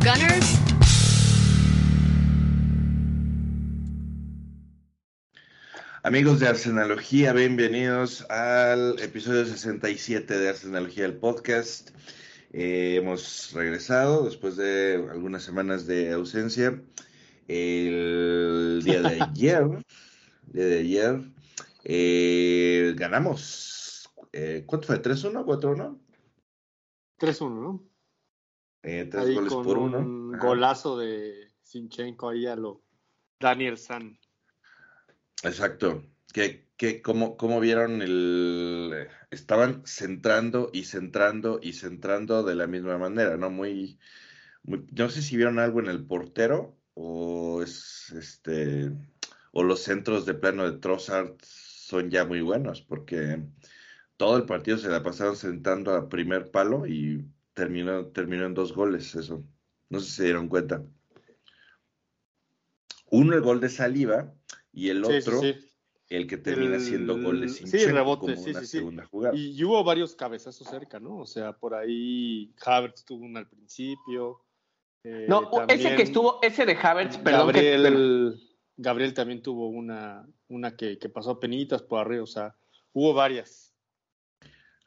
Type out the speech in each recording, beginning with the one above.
Gunners. Amigos de Arsenalogía, bienvenidos al episodio 67 de Arsenalogía, el podcast. Eh, hemos regresado después de algunas semanas de ausencia. El día de ayer, día de ayer, eh, ganamos. Eh, ¿Cuánto fue? ¿3-1? ¿4-1? 3-1, ¿no? Eh, tres Ahí goles con por uno. un Ajá. golazo de Sinchenko ahí a lo Daniel San. Exacto. ¿Qué, qué, cómo, cómo vieron el... Estaban centrando y centrando y centrando de la misma manera, ¿no? Muy, muy... No sé si vieron algo en el portero o es este... O los centros de plano de Trossard son ya muy buenos porque todo el partido se la pasaron sentando a primer palo y terminó, terminó en dos goles eso. No sé si se dieron cuenta. Uno el gol de Saliva y el Sí, sí, otro sí. el que termina El- siendo gol de sí, Sinchenko rebote, como sí, una sí, sí. segunda jugada. Y, y hubo varios cabezazos cerca, ¿no? O sea, por ahí Havertz tuvo uno al principio. eh, No, ese que estuvo, ese de Havertz, perdón. que- Gabriel, Gabriel también tuvo una, una que, que pasó a penitas por arriba, o sea, hubo varias.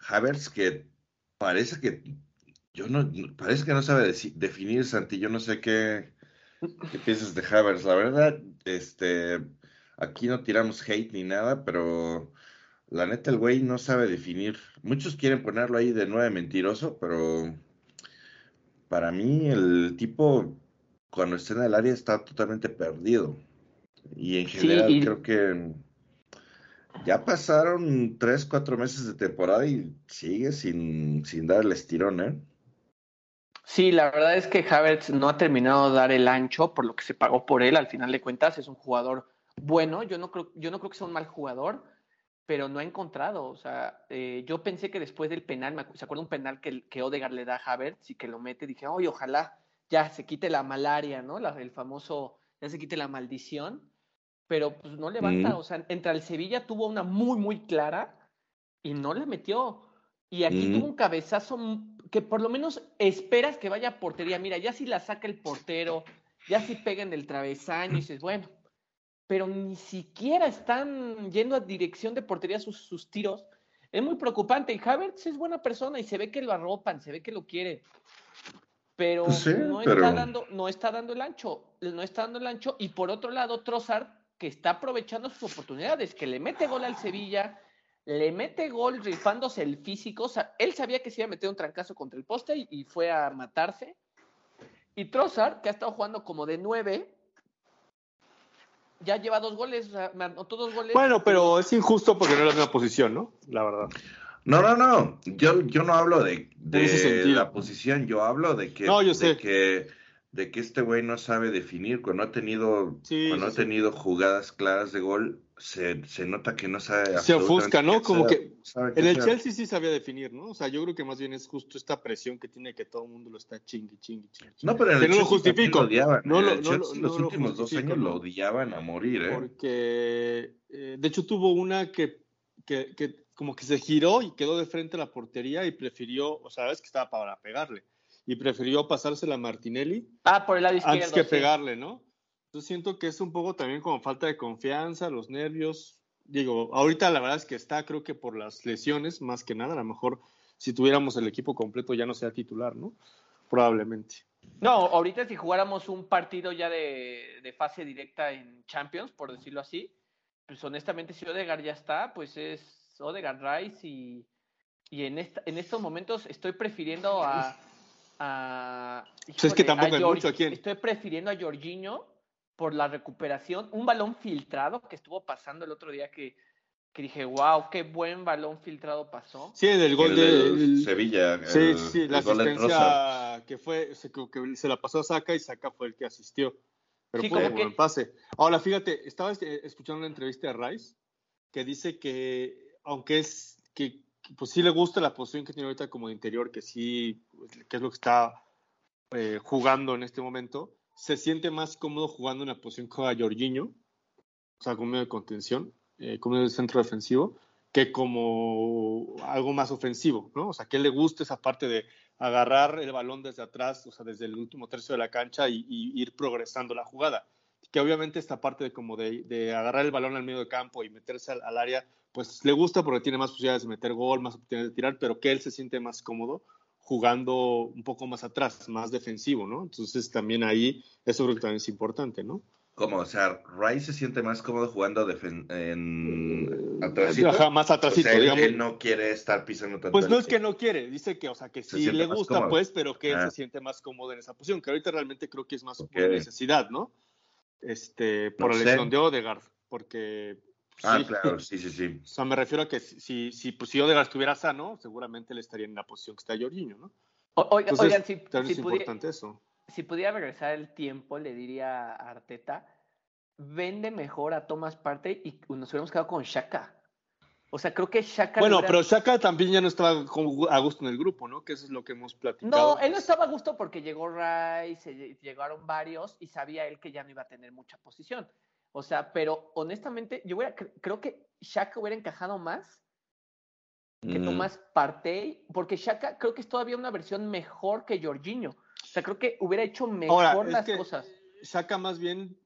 Havertz que parece que yo no parece que no sabe definir Santi, yo no sé qué qué piensas de Havertz, la verdad, este aquí no tiramos hate ni nada, pero la neta el güey no sabe definir. Muchos quieren ponerlo ahí de nueve mentiroso, pero para mí el tipo cuando está en el área está totalmente perdido. Y en Sí, general y- creo que ya pasaron tres, cuatro meses de temporada y sigue sin, sin dar el estirón, ¿eh? Sí, la verdad es que Havertz no ha terminado de dar el ancho por lo que se pagó por él. Al final de cuentas, es un jugador bueno. Yo no creo, yo no creo que sea un mal jugador, pero no ha encontrado. O sea, eh, yo pensé que después del penal, me ¿se acuerda un penal que, que Odegaard le da a Havertz y que lo mete? Dije, oye, ojalá ya se quite la malaria, ¿no? La- el famoso, ya se quite la maldición. Pero pues no levanta. Mm. O sea, entre el Sevilla tuvo una muy, muy clara y no la metió. Y aquí Mm. tuvo un cabezazo que por lo menos esperas que vaya a portería. Mira, ya si la saca el portero, ya si pega en el travesaño, y dices, bueno, pero ni siquiera están yendo a dirección de portería sus, sus tiros. Es muy preocupante. Y Havertz es buena persona y se ve que lo arropan, se ve que lo quiere. Pero Pues sí, no, pero- Está dando, no está dando el ancho. No está dando el ancho. Y por otro lado, Trossard, que está aprovechando sus oportunidades, que le mete gol al Sevilla, le mete gol rifándose el físico. O sea, él sabía que se iba a meter un trancazo contra el poste y, y fue a matarse. Y Trossard, que ha estado jugando como de nueve, ya lleva dos goles, o sea, me anotó dos goles. Bueno, pero es injusto porque no es la misma posición, ¿no? La verdad. No, no, no. Yo, yo no hablo de, de la posición, yo hablo de que, No, yo de que, de que este güey no sabe definir. Cuando ha tenido, Sí, cuando sí, ha sí. tenido jugadas claras de gol, se, se nota que no sabe Se ofusca, ¿no? Como que En el hacer. Chelsea sí sabía definir, ¿no? O sea, yo creo que más bien es justo esta presión que tiene que todo el mundo lo está chingui, chingui, chingui. No, pero en el Que no lo Chelsea también justifico. lo odiaban. No En lo- no lo- no los lo últimos dos años lo odiaban a morir, ¿eh? Porque, eh, de hecho, tuvo una que, que, que como que se giró y quedó de frente a la portería y prefirió, o sea, es que estaba para pegarle, y prefirió pasársela a Martinelli Ah, por el lado izquierdo. antes que sí. pegarle, ¿no? Yo siento que es un poco también como falta de confianza, los nervios. Digo, ahorita la verdad es que está, creo que por las lesiones, más que nada, a lo mejor si tuviéramos el equipo completo ya no sea titular, ¿no? Probablemente. No, ahorita si jugáramos un partido ya de, de fase directa en Champions, por decirlo así, pues honestamente si Odegaard ya está, pues es Odegaard Rice y, y en, esta, en estos momentos estoy prefiriendo a... a Pues es que híjole, tampoco a hay mucho aquí en- Estoy prefiriendo a Jorginho por la recuperación, un balón filtrado que estuvo pasando el otro día que que dije, wow, qué buen balón filtrado pasó. Sí, del gol El de del el- Sevilla. Sí, el- sí, la gol de asistencia que fue, se, que se la pasó a Saka y Saka fue el que asistió. Pero Sí, fue un buen pase. Ahora, fíjate, estaba este, escuchando una entrevista de Rice que dice que, aunque es que pues sí le gusta la posición que tiene ahorita como de interior, que sí, que es lo que está eh, jugando en este momento, se siente más cómodo jugando en la posición que juega Jorginho, o sea, como medio de contención, eh, como medio de centro defensivo, que como algo más ofensivo, ¿no? O sea, que le gusta esa parte de agarrar el balón desde atrás, o sea, desde el último tercio de la cancha y, ir progresando la jugada. Que obviamente esta parte de como de, de agarrar el balón al medio de campo y meterse al, al área, pues le gusta porque tiene más posibilidades de meter gol, más oportunidades de tirar, pero que él se siente más cómodo jugando un poco más atrás, más defensivo, ¿no? Entonces también ahí eso creo que también es importante, ¿no? ¿Cómo? O sea, Rice se siente más cómodo jugando defen- en atrásito. Ajá, más O atrásito, sea, digamos. él no quiere estar pisando tanto. Pues no es que no quiere, dice que, o sea, que Se sí le gusta, pues, pero que él Ah. se siente más cómodo en esa posición, que ahorita realmente creo que es más Ok. por necesidad, ¿no? Este, por No la lesión de Odegaard, porque Ah, sí, claro, sí, sí, sí. o sea, me refiero a que si, si, si, pues, si Odegaard estuviera sano, seguramente él estaría en la posición que está Jorginho, ¿no? O- oiga- Entonces, oigan, si, si es pudi- importante eso. si pudiera regresar el tiempo, le diría a Arteta, vende mejor a Thomas Partey y nos hubiéramos quedado con Shaka. O sea, creo que Shaka... le Bueno, pero Shaka también ya no estaba a gusto en el grupo, ¿no? Que eso es lo que hemos platicado. No, él no estaba a gusto porque llegó Rice, eh, llegaron varios y sabía él que ya no iba a tener mucha posición. O sea, pero honestamente, yo hubiera, creo que Shaka hubiera encajado más que Mm. Tomás Partey, porque Shaka creo que es todavía una versión mejor que Jorginho. O sea, creo que hubiera hecho mejor Ahora, es las que cosas. Shaka más bien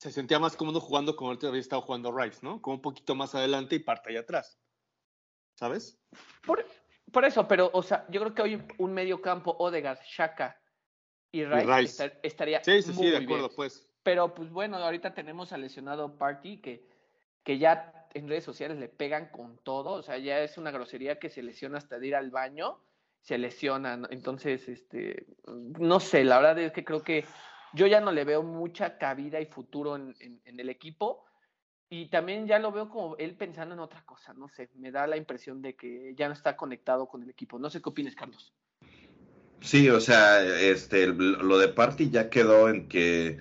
se sentía más cómodo jugando como él había estado jugando Rice, ¿no? Como un poquito más adelante y parte allá atrás. ¿Sabes? Por, por eso, pero, o sea, yo creo que hoy un medio campo, Odegaard, Shaka y Rice, Rice. estar- estaría Sí, sí, sí, de acuerdo, bien. pues. Pero pues bueno, ahorita tenemos al lesionado Party que, que ya en redes sociales le pegan con todo, o sea, ya es una grosería que se lesiona hasta de ir al baño, se lesiona, entonces, este, no sé, la verdad es que creo que yo ya no le veo mucha cabida y futuro en, en- en el equipo y también ya lo veo como él pensando en otra cosa, no sé, me da la impresión de que ya no está conectado con el equipo, no sé qué opinas, Carlos. Sí, o sea, este, lo de Party ya quedó en que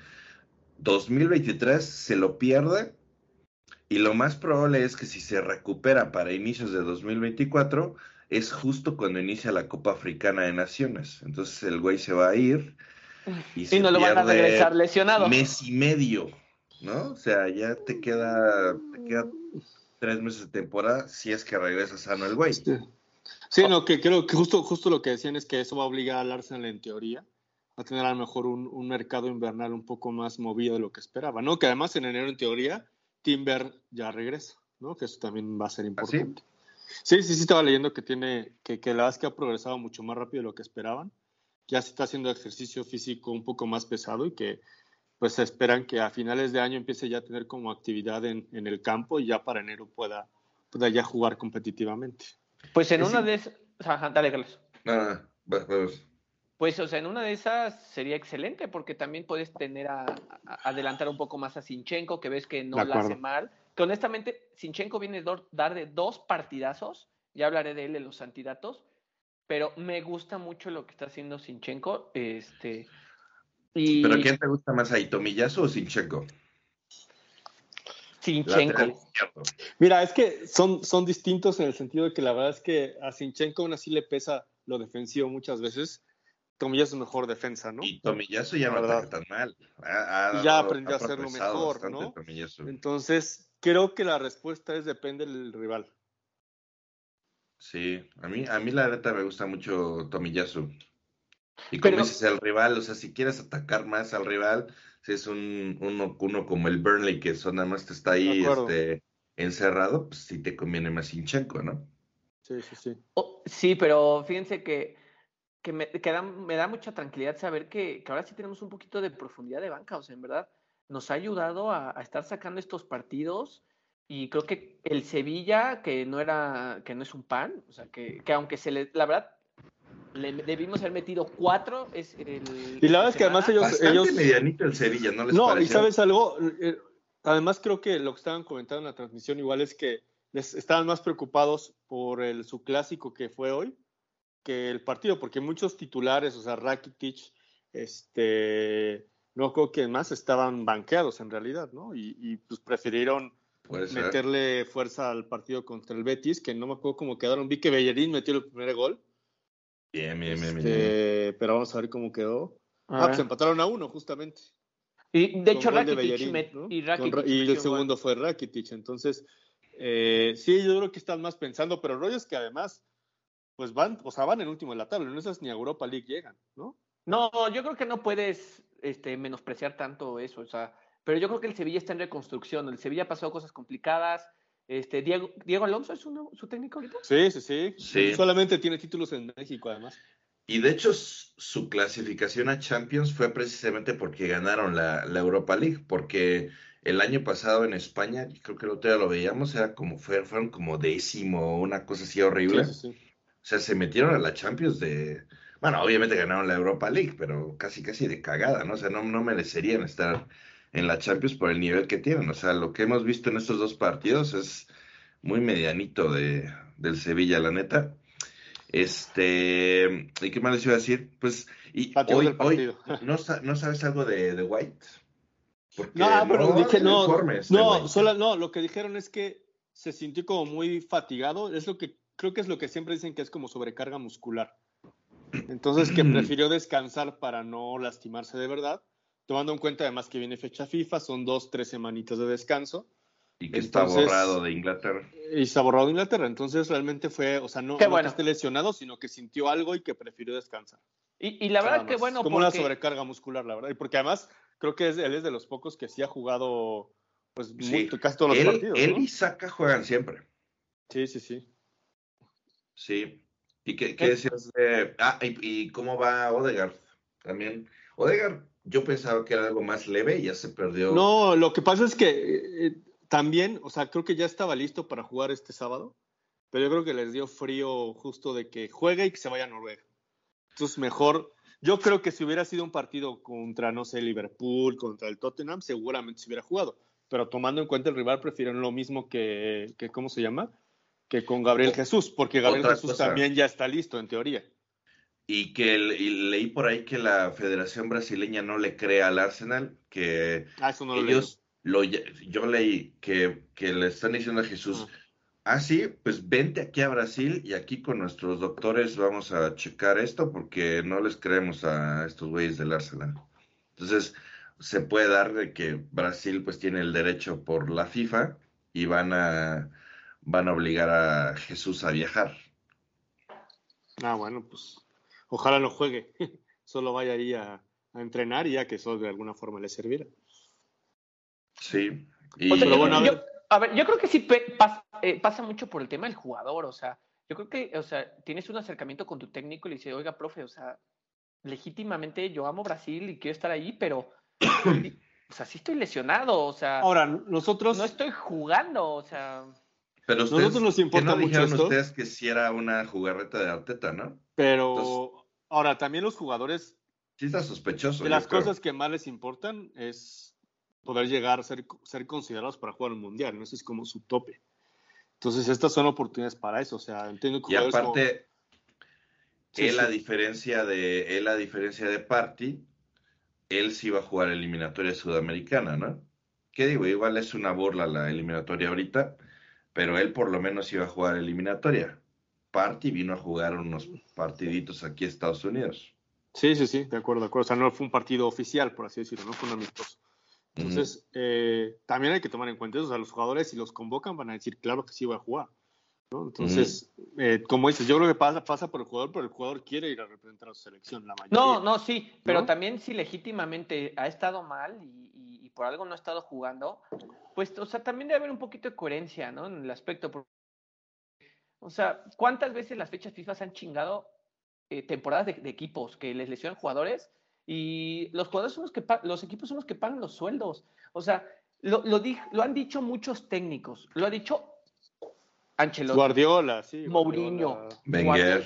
2023 se lo pierde y lo más probable es que si se recupera para inicios de 2024 es justo cuando inicia la Copa Africana de Naciones. Entonces el güey se va a ir y, Y se no lo van a regresar lesionado. mes y medio, ¿no? O sea, ya te queda, te queda tres meses de temporada si es que regresa sano el güey. Sí, Sí, no, que creo que justo, justo lo que decían es que eso va a obligar al Arsenal en teoría a tener a lo mejor un, un mercado invernal un poco más movido de lo que esperaba, ¿no? Que además en enero en teoría Timber ya regresa, ¿no? Que eso también va a ser importante. Sí, sí, sí, estaba leyendo que tiene, que, que la verdad es que ha progresado mucho más rápido de lo que esperaban. Ya se está haciendo ejercicio físico un poco más pesado y que pues se esperan que a finales de año empiece ya a tener como actividad en, en el campo y ya para enero pueda, pueda ya jugar competitivamente. Pues en Es una in- de esas, dale, Carlos. Va- vamos. Pues, o sea, en una de esas sería excelente porque también puedes tener a, a- adelantar un poco más a Sinchenko, que ves que no la hace mal. Que honestamente, Sinchenko viene a dar de dos partidazos, ya hablaré de él en los antidatos, pero me gusta mucho lo que está haciendo Sinchenko. Este, y ¿Pero quién te gusta más ahí, Tomillazo o Sinchenko? Sinchenko. Mira, es que son, son distintos en el sentido de que la verdad es que a Sinchenko aún así le pesa lo defensivo muchas veces. Tomilla es mejor defensa, ¿no? Y Tomillazo ya no ataca tan mal. Ha- ya ha aprendió a hacerlo mejor, ¿no? Tomillazo. Entonces, creo que la respuesta es depende del rival. Sí, a mí, a mí la neta me gusta mucho Tomillazo. Y como Pero- dices, el rival, o sea, si quieres atacar más al rival, si es un uno, uno como el Burnley que son nada más te está ahí este, encerrado, pues sí te conviene más Sinchenko, ¿no? Sí, sí, sí. Oh, sí, pero fíjense que, que, me, que da, me da mucha tranquilidad saber que, que ahora sí tenemos un poquito de profundidad de banca. O sea, en verdad, nos ha ayudado a, a estar sacando estos partidos. Y creo que el Sevilla, que no era, que no es un pan, o sea, que, que aunque se le, la verdad, le debimos haber metido cuatro. Es el, Y la verdad es que además ellos- Bastante ellos- medianito el Sevilla, ¿no les No, y pareció? sabes algo, Eh, además creo que lo que estaban comentando en la transmisión igual es que les estaban más preocupados por el, su clásico que fue hoy que el partido, porque muchos titulares, o sea, Rakitic, este, no creo que más estaban banqueados en realidad, ¿no? Y, y pues prefirieron meterle fuerza al partido contra el Betis, que no me acuerdo cómo quedaron. Vi que Bellerín metió el primer gol, Bien, bien, bien, bien. este, pero vamos a ver cómo quedó. A Ah, ver. pues empataron a uno, justamente. Y de hecho, de Rakitic Bellerín, met- ¿no? y Rakitic Ra- y el un segundo gol. fue Rakitic. Entonces, eh, sí, yo creo que están más pensando, pero es que además, pues van, o sea, van en último de la tabla, no esas ni a Europa League llegan, ¿no? No, yo creo que no puedes este, menospreciar tanto eso, o sea, pero yo creo que el Sevilla está en reconstrucción, el Sevilla ha pasado cosas complicadas, este, Diego, Diego Alonso es uno- su técnico ahorita. Sí, sí, sí, Sí. Solamente tiene títulos en México, además. Y de hecho, su clasificación a Champions fue precisamente porque ganaron la, la Europa League, porque el año pasado en España, creo que el otro día lo veíamos, era como fue- fueron como décimo, una cosa así horrible. Sí, sí, sí. O sea, se metieron a la Champions de, bueno, obviamente ganaron la Europa League, pero casi casi de cagada, ¿no? O sea, no, no merecerían estar en la Champions por el nivel que tienen. O sea, lo que hemos visto en estos dos partidos es muy medianito de, del Sevilla, la neta. Este, ¿y qué más les iba a decir? Pues, y hoy, hoy, ¿no, no sabes algo de, de White? Porque No, pero dije, no, de no, White. sola- no, lo que dijeron es que se sintió como muy fatigado, es lo que, creo que es lo que siempre dicen que es como sobrecarga muscular. Entonces que prefirió descansar para no lastimarse de verdad, tomando en cuenta además que viene fecha FIFA, son dos, tres semanitas de descanso, Y que está borrado de Inglaterra. y ha borrado de Inglaterra, entonces realmente fue, o sea, no, no que esté lesionado, sino que sintió algo y que prefirió descansar. Y, y la verdad que bueno, como una sobrecarga muscular, la verdad, y porque además creo que es, él es de los pocos que sí ha jugado pues Sí. muy- casi todos los Él, partidos. él ¿no? y Saka juegan siempre. Sí, sí, sí. Sí. ¿Y qué, qué decías de... Ah, y, y cómo va Odegaard? También. Odegaard, yo pensaba que era algo más leve y ya se perdió. No, lo que pasa es que eh, eh, también, o sea, creo que ya estaba listo para jugar este sábado, pero yo creo que les dio frío justo de que juegue y que se vaya a Noruega. Entonces, mejor, yo creo que si hubiera sido un partido contra, no sé, Liverpool, contra el Tottenham, seguramente se hubiera jugado. Pero tomando en cuenta el rival, prefieren lo mismo que, que ¿cómo se llama? Que con Gabriel Jesús, porque Gabriel otra Jesús cosa. también ya está listo, en teoría. Y que y leí por ahí que la Federación Brasileña no le cree al Arsenal, que Ah, eso no lo ellos, lo, yo leí que, que le están diciendo a Jesús, ah, sí, pues vente aquí a Brasil y aquí con nuestros doctores vamos a checar esto porque no les creemos a estos güeyes del Arsenal. Entonces, se puede dar de que Brasil pues tiene el derecho por la FIFA y van a, van a obligar a Jesús a viajar. Ah, bueno, pues ojalá no juegue. Solo vaya ahí a, a entrenar y ya que eso de alguna forma le servirá. Sí. Y, O sea, Pero yo, bueno, a yo- ver. a ver, yo creo que sí pe- pas- eh, pasa mucho por el tema del jugador, o sea, yo creo que, o sea, tienes un acercamiento con tu técnico y le dices, oiga, profe, o sea, legítimamente yo amo Brasil y quiero estar ahí, pero, o sea, sí estoy lesionado, o sea, Ahora, nosotros, no estoy jugando, o sea, pero ustedes, nosotros nos ¿qué importa no mucho esto? ustedes que si era una jugarreta de Arteta, ¿no? pero Entonces- ahora también los jugadores, Sí está sospechoso. de las creo. cosas que más les importan es poder llegar a ser, ser considerados para jugar un mundial, ¿no? Ese es como su tope. Entonces, estas son oportunidades para eso, o sea, entiendo que Y como- aparte, Sí, él sí. a diferencia de él a diferencia de Party, él sí va a jugar eliminatoria sudamericana, ¿no? ¿Qué digo? Igual es una burla la eliminatoria ahorita, pero él por lo menos iba a jugar eliminatoria. Party vino a jugar unos partiditos aquí a Estados Unidos. Sí, sí, sí, de acuerdo, de acuerdo. O sea, no fue un partido oficial, por así decirlo, no fue un amistoso. Entonces, eh, también hay que tomar en cuenta eso. O sea, los jugadores, si los convocan, van a decir, claro que sí voy a jugar. ¿no? Entonces, eh, como dices, yo creo que pasa, pasa por el jugador, pero el jugador quiere ir a representar a su selección, la mayoría. no, no, sí, pero ¿No? también si legítimamente ha estado mal y, y- por algo no ha estado jugando, pues, o sea, también debe haber un poquito de coherencia, ¿no? En el aspecto, o sea, ¿cuántas veces las fechas FIFA se han chingado eh, temporadas de, de equipos que les lesionan jugadores y los jugadores son los que los equipos son los que pagan los sueldos. O sea, lo, lo, di- lo han dicho muchos técnicos, lo ha dicho Ancelotti, Guardiola, sí. Mourinho. Wenger.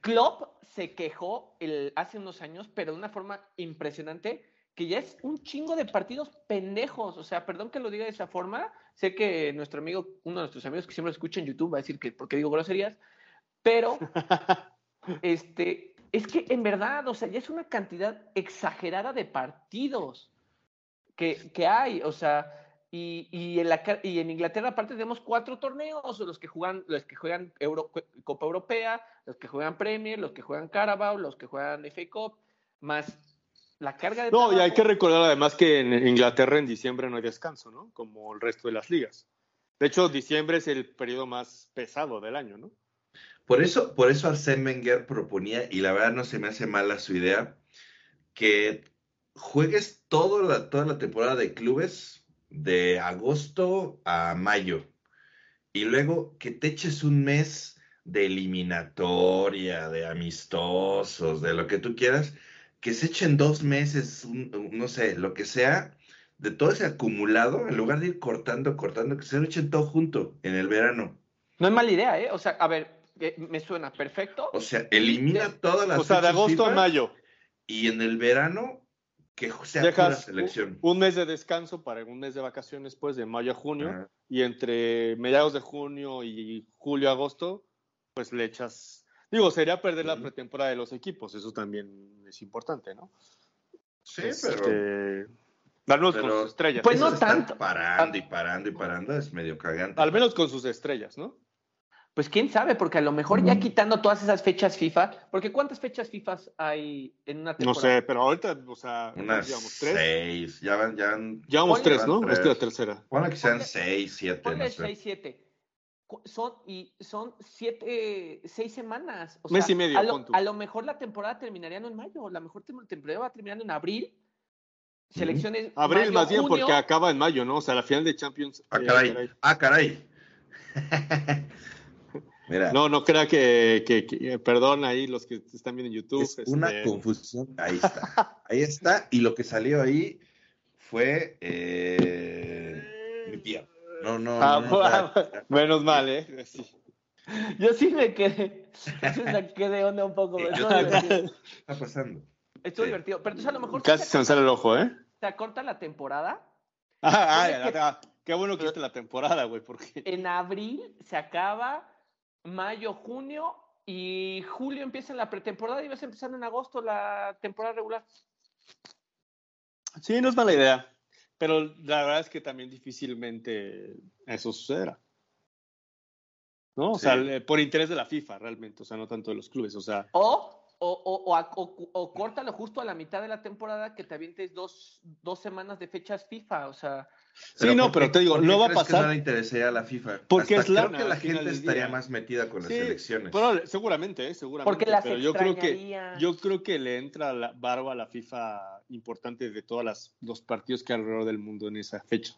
Klopp se quejó el, hace unos años, pero de una forma impresionante, que ya es un chingo de partidos pendejos. O sea, perdón que lo diga de esa forma. Sé que nuestro amigo, uno de nuestros amigos que siempre escucha en YouTube va a decir que porque digo groserías, pero este, es que en verdad, o sea, ya es una cantidad exagerada de partidos que, que hay. O sea, y, y, en la, y en Inglaterra aparte tenemos cuatro torneos, los que juegan, los que juegan Euro, Copa Europea, los que juegan Premier, los que juegan Carabao, los que juegan FA Cup, más la carga de... No, trabajo. y hay que recordar además que en Inglaterra en diciembre no hay descanso, ¿no? Como el resto de las ligas. De hecho, diciembre es el periodo más pesado del año, ¿no? Por eso, por eso Arsène Wenger proponía, y la verdad no se me hace mala su idea, que juegues toda la, toda la temporada de clubes de agosto a mayo. Y luego que te eches un mes de eliminatoria, de amistosos, de lo que tú quieras, que se echen dos meses, un, no sé, lo que sea, de todo ese acumulado, en lugar de ir cortando, cortando, que se lo echen todo junto en el verano. No es mala idea, ¿eh? O sea, a ver, me suena perfecto. O sea, elimina todas las O sea, de agosto a mayo. Y en el verano que sea Dejas selección. Un, mes de descanso para un mes de vacaciones pues de mayo a junio y entre mediados de junio y julio agosto pues le echas digo sería perder la pretemporada de los equipos eso también es importante no sí este, pero darnos pero, con sus estrellas pues no tanto parando y parando y parando es medio cagante al menos con sus estrellas no pues quién sabe, porque a lo mejor ya quitando todas esas fechas FIFA, porque ¿cuántas fechas FIFA hay en una temporada? No sé, pero ahorita, o sea, unas llevamos tres. Seis, ya van, ya van, Llevamos tres, ¿no? Esta es la tercera. Ponle que sean seis, siete, Ponle no sé. seis, siete. Son, y son siete, seis semanas. O Mes sea, y medio, a lo, a mejor la temporada terminaría no en mayo, a lo mejor la temporada va terminando en abril. Selecciones. Abril mayo, más bien junio. porque acaba en mayo, ¿no? O sea, la final de Champions. Ah, eh, caray, ah, caray. Mira, No, no crea que, que, que- perdón ahí los que están viendo en YouTube. es una este, confusión. Ahí está, ahí está. Y lo que salió ahí fue eh, mi tía. No, no, Ah, no, menos mal, ¿eh? Sí. Yo sí me quedé, sí me saqué de onda un poco. Yo divertido. también. ¿Qué está pasando? Estuvo Sí. divertido. Pero entonces a lo mejor Casi se me sale el ojo, ¿eh? se acorta la temporada. Ah, ah, que- ah, qué bueno que viste la temporada, güey, porque En abril se acaba, mayo, junio y julio empieza la pretemporada y vas empezando en agosto la temporada regular. sí, no es mala idea. Pero la verdad es que también difícilmente eso sucederá. ¿No? O Sí. sea, le- por interés de la FIFA, realmente, o sea, no tanto de los clubes, o sea, O, o, o, o, a- o- o córtalo justo a la mitad de la temporada que te avientes dos, dos semanas de fechas FIFA. O sea, Sí, no, ¿por pero qué- te digo, no va a pasar? no le interesaría a la FIFA. Porque Hasta es creo que la gente estaría más metida con las elecciones. pero seguramente, ¿eh? seguramente. porque las pero yo creo que yo creo que le entra la barba a la FIFA importante de todos las, los partidos que hay alrededor del mundo en esa fecha.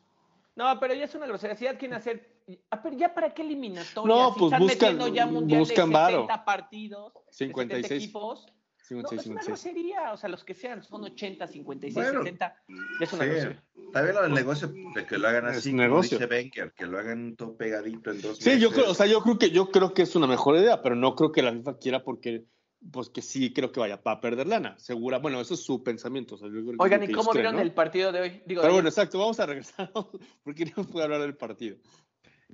No, pero ya es una grosería. Si ya quieren hacer. Ah, pero ya para qué eliminatoria. No, si pues están buscan- metiendo ya mundial buscan de varo. 70 partidos, de 70 56. equipos. No, 56, es una 56. grosería. O sea, los que sean, son 80, 56, Bueno, 70. Ya es una Sí, grosería. También lo del negocio de que lo hagan Es así, como negocio. dice Wenger, que lo hagan todo pegadito en dos Sí, yo meses. creo, o sea, yo creo que yo creo que es una mejor idea, pero no creo que la FIFA quiera porque pues que sí creo que vaya para perder lana, segura. Bueno, eso es su pensamiento. o sea, yo es Oigan, ¿y cómo creen, vieron ¿no? el partido de hoy? Digo, Pero de- bueno, exacto, vamos a regresar porque no puedo hablar del partido.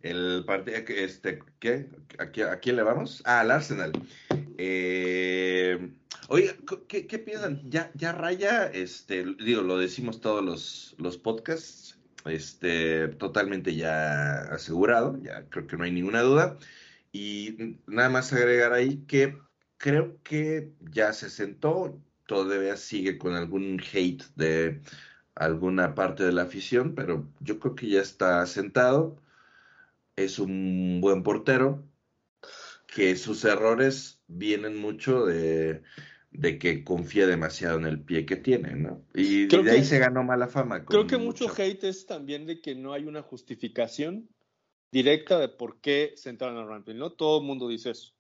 El partido, este, ¿qué? ¿A, a quién le vamos? Ah, al Arsenal. Eh, oiga, ¿qué, qué piensan? Ya, ya raya, este, digo, lo decimos todos los, los podcasts, este, totalmente ya asegurado, ya creo que no hay ninguna duda. Y nada más agregar ahí que creo que ya se sentó, todavía sigue con algún hate de alguna parte de la afición, pero yo creo que ya está sentado. Es un buen portero, que sus errores vienen mucho de, de que confía demasiado en el pie que tiene, ¿no? Y Creo de ahí que- se ganó mala fama. Creo que mucho hate es también de que no hay una justificación directa de por qué sentaron a Ramsdale, ¿no? Todo el mundo dice eso.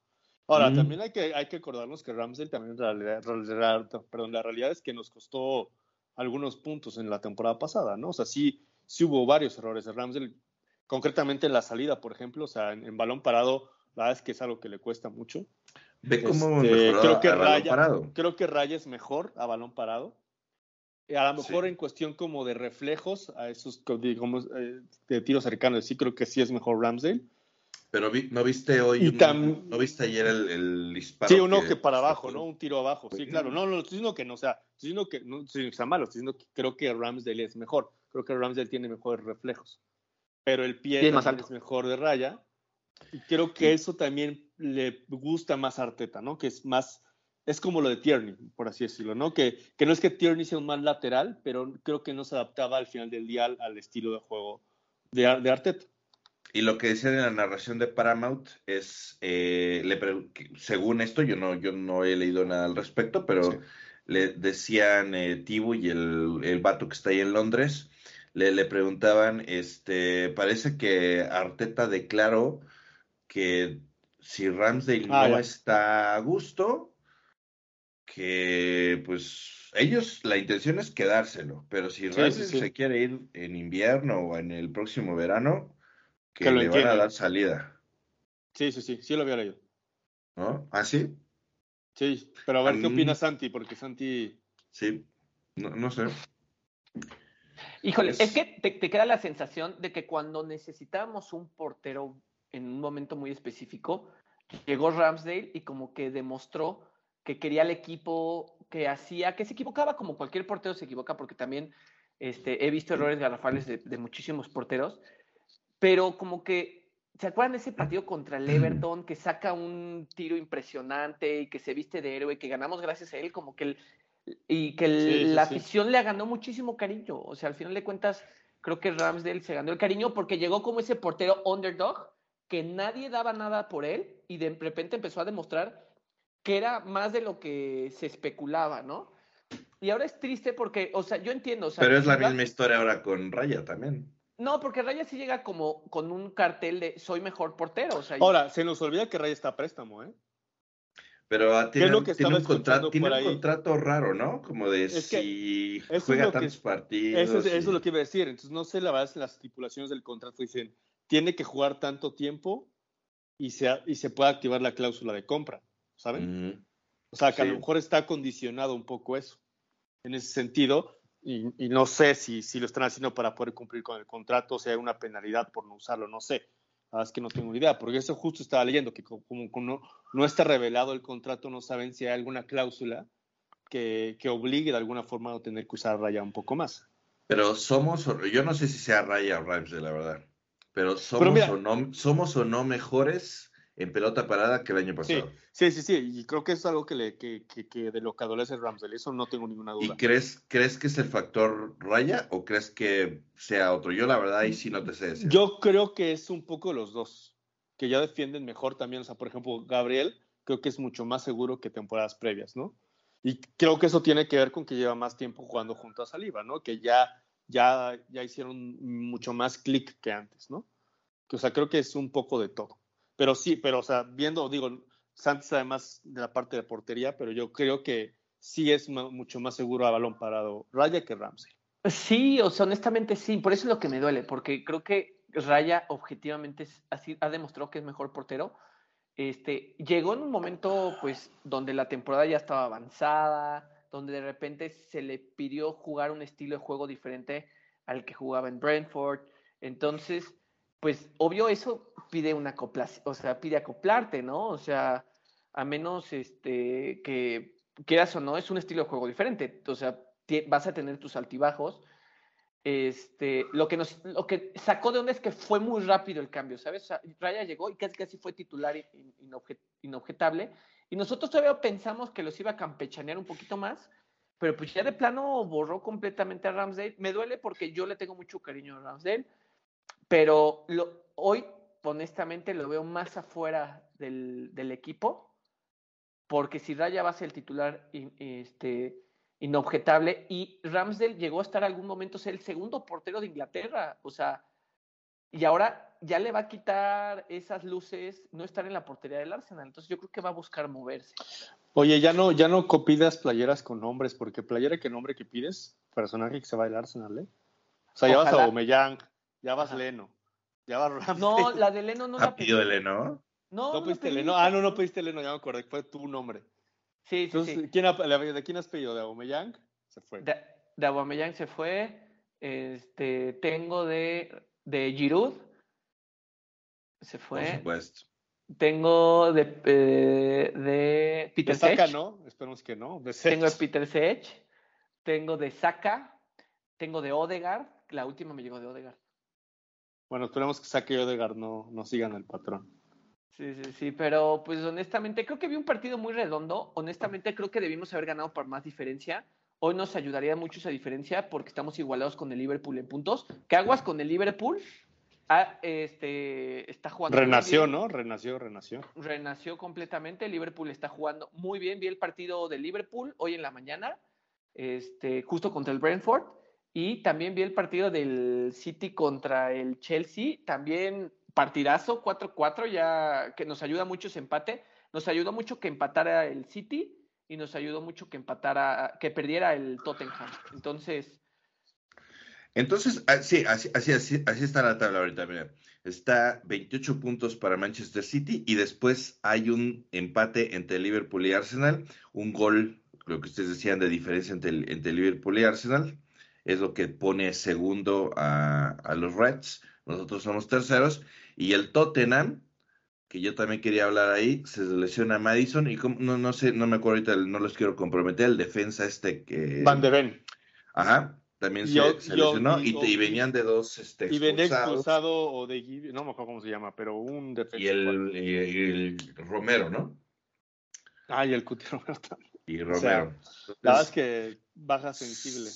Ahora, Mm. también hay que, hay que acordarnos que Ramsdale también, realidad, realidad- perdón, la realidad es que nos costó algunos puntos en la temporada pasada, ¿no? O sea, sí, sí hubo varios errores de Ramsdale, concretamente en la salida, por ejemplo, o sea, en, en balón parado, la verdad es que es algo que le cuesta mucho. Ve cómo Este, mejoró creo que a Raya, parado. creo que Raya es mejor a balón parado. A lo mejor en cuestión como de reflejos a esos digamos, eh, de tiros cercanos, sí creo que sí es mejor Ramsdale. Pero ¿no viste hoy, no viste ayer el, el, disparo? Sí, uno que, para abajo, ¿no? Un tiro abajo, sí, claro. No, no, estoy diciendo que no, o sea, estoy diciendo que no estoy está malo, estoy diciendo que creo que Ramsdale es mejor. Creo que Ramsdale tiene mejores reflejos. Pero el pie es, es mejor de raya. Y creo que eso también le gusta más a Arteta, ¿no? Que es más, es como lo de Tierney, por así decirlo, ¿no? Que, que no es que Tierney sea un mal lateral, pero creo que no se adaptaba al final del día al, estilo de juego de, de Arteta. Y lo que decían en la narración de Paramount es, eh, según esto, yo no, yo no he leído nada al respecto, pero le decían eh, Tibu y el, el vato que está ahí en Londres, le, le preguntaban, este, parece que Arteta declaró que si Ramsdale ah, no está a gusto, que pues ellos, la intención es quedárselo, pero si Ramsdale se quiere ir en invierno o en el próximo verano, que, le van a dar salida. Sí, sí, sí, sí lo había leído. ¿No? ¿Ah, sí? Sí, pero a ver qué opina Santi, porque Santi... Sí, no, sé. Híjole, es, que te, queda la sensación de que cuando necesitábamos un portero en un momento muy específico, llegó Ramsdale y como que demostró que quería el equipo que hacía, que se equivocaba como cualquier portero se equivoca, porque también este, he visto errores garrafales de muchísimos porteros, pero como que, ¿se acuerdan de ese partido contra el Everton que saca un tiro impresionante y que se viste de héroe, que ganamos gracias a él, como que el, y que la afición le ganó muchísimo cariño. O sea, al final de cuentas, creo que Ramsdale se ganó el cariño porque llegó como ese portero underdog que nadie daba nada por él y de repente empezó a demostrar que era más de lo que se especulaba, ¿no? Y ahora es triste porque, o sea, yo entiendo. Pero es la misma historia ahora con Raya también. No, porque Raya sí llega como con un cartel de soy mejor portero. Ahora, se nos olvida que Raya está a préstamo, ¿eh? Pero ah, tiene, un, contrato, tiene un contrato raro, ¿no? Como de si juega tantos partidos. Eso, es lo que iba a decir. Entonces, no sé, la verdad, las estipulaciones del contrato dicen, tiene que jugar tanto tiempo y se, y se puede activar la cláusula de compra, ¿saben? O sea, que a lo mejor está condicionado un poco eso. En ese sentido, y, no sé si, si, lo están haciendo para poder cumplir con el contrato, o sea, hay una penalidad por no usarlo, no sé. La es que no tengo idea, porque eso justo estaba leyendo, que como, no, no, está revelado el contrato, no saben si hay alguna cláusula que, que, obligue de alguna forma a tener que usar Raya un poco más. Pero somos, yo no sé si sea Raya o de la verdad, pero somos, o no, somos o no mejores en pelota parada que el año pasado. Sí, sí, sí, y creo que es algo que, le, que, que, de lo que adolece Ramsdale, eso no tengo ninguna duda. ¿Y crees, crees que es el factor raya o crees que sea otro? Yo la verdad ahí sí no te sé decir. Yo creo que es un poco los dos, que ya defienden mejor también, o sea, por ejemplo, Gabriel creo que es mucho más seguro que temporadas previas, ¿no? Y creo que eso tiene que ver con que lleva más tiempo jugando junto a Saliba, ¿no? Que ya, ya, ya hicieron mucho más clic que antes, ¿no? O sea, creo que es un poco de todo. Pero sí, pero o sea, viendo, digo, Santos además de la parte de portería, pero yo creo que sí es mucho más seguro a balón parado Raya que Ramsey. Sí, o sea, honestamente sí, por eso es lo que me duele, porque creo que Raya objetivamente así, ha demostrado que es mejor portero. Este, llegó en un momento pues donde la temporada ya estaba avanzada, donde de repente se le pidió jugar un estilo de juego diferente al que jugaba en Brentford. Entonces, pues obvio eso pide una o sea, pide acoplarte, ¿no? O sea, a menos este que quieras o no, es un estilo de juego diferente. O sea, vas a tener tus altibajos. Este, lo que nos, lo que sacó de onda es que fue muy rápido el cambio, ¿sabes? Raya llegó y casi casi fue titular inobjetable. Y nosotros todavía pensamos que los iba a campechanear un poquito más, pero pues ya de plano borró completamente a Ramsdale. Me duele porque yo le tengo mucho cariño a Ramsdale pero lo, hoy, honestamente, lo veo más afuera del, del equipo, porque si Raya va a ser el titular este, inobjetable, y Ramsdale llegó a estar algún momento ser el segundo portero de Inglaterra, o sea, y ahora ya le va a quitar esas luces no estar en la portería del Arsenal, entonces yo creo que va a buscar moverse. Oye, ya no, ya no copidas playeras con nombres, porque playera que nombre que pides, personaje que se va al Arsenal, ¿eh? O sea, ya vas a Aubameyang, ya vas Leno. Ya vas Ramsey. No, la de Leno no la pedí. de Leno? No, no, pediste Leno. Ah, no, no pediste Leno, ya me acordé. Fue tu nombre. Sí, sí, Entonces, ¿quién ¿de quién has pedido? ¿De Aubameyang? Se fue. de Aubameyang se fue. Este, tengo de, de Giroud. Se Por fue. supuesto. Tengo de, eh, de Peter De Saka Sech. no, esperemos que no. De Tengo de Sech. Peter Sech. Tengo de Saka. Tengo de Odegaard. La última me llegó de Odegaard. Bueno, esperemos que y Odegaard no, no sigan el patrón. Sí, sí, sí, pero pues honestamente creo que vi un partido muy redondo. Honestamente creo que debimos haber ganado por más diferencia. Hoy nos ayudaría mucho esa diferencia porque estamos igualados con el Liverpool en puntos. ¿Qué aguas con el Liverpool? Ah, este, está jugando. Renació. ¿no? Renació, renació. Renació completamente. El Liverpool está jugando muy bien. Vi el partido de Liverpool hoy en la mañana, este, justo contra el Brentford. Y también vi el partido del City contra el Chelsea. También partidazo, 4-4, ya que nos ayuda mucho ese empate. Nos ayudó mucho que empatara el City y nos ayudó mucho que empatara, que perdiera el Tottenham. Entonces, Entonces, ah, sí, así, así, así, así está la tabla ahorita. Mira, está 28 puntos para Manchester City y después hay un empate entre Liverpool y Arsenal, un gol, lo que ustedes decían de diferencia entre, entre Liverpool y Arsenal, es lo que pone segundo a, a los Reds. Nosotros somos terceros y el Tottenham, que yo también quería hablar ahí, se lesiona Madison y como- no, no sé, no me acuerdo ahorita, no los quiero comprometer, el defensa este que... Van de Ven. Ajá, también se, Yo- se yo- lesionó y, venían de dos este, Y venía expulsado o de no me acuerdo cómo se llama, pero un defensa. Y el, y el Romero, ¿no? Ah, y el Cuti Roberto. Y O sea, Romero. La verdad es que baja sensible.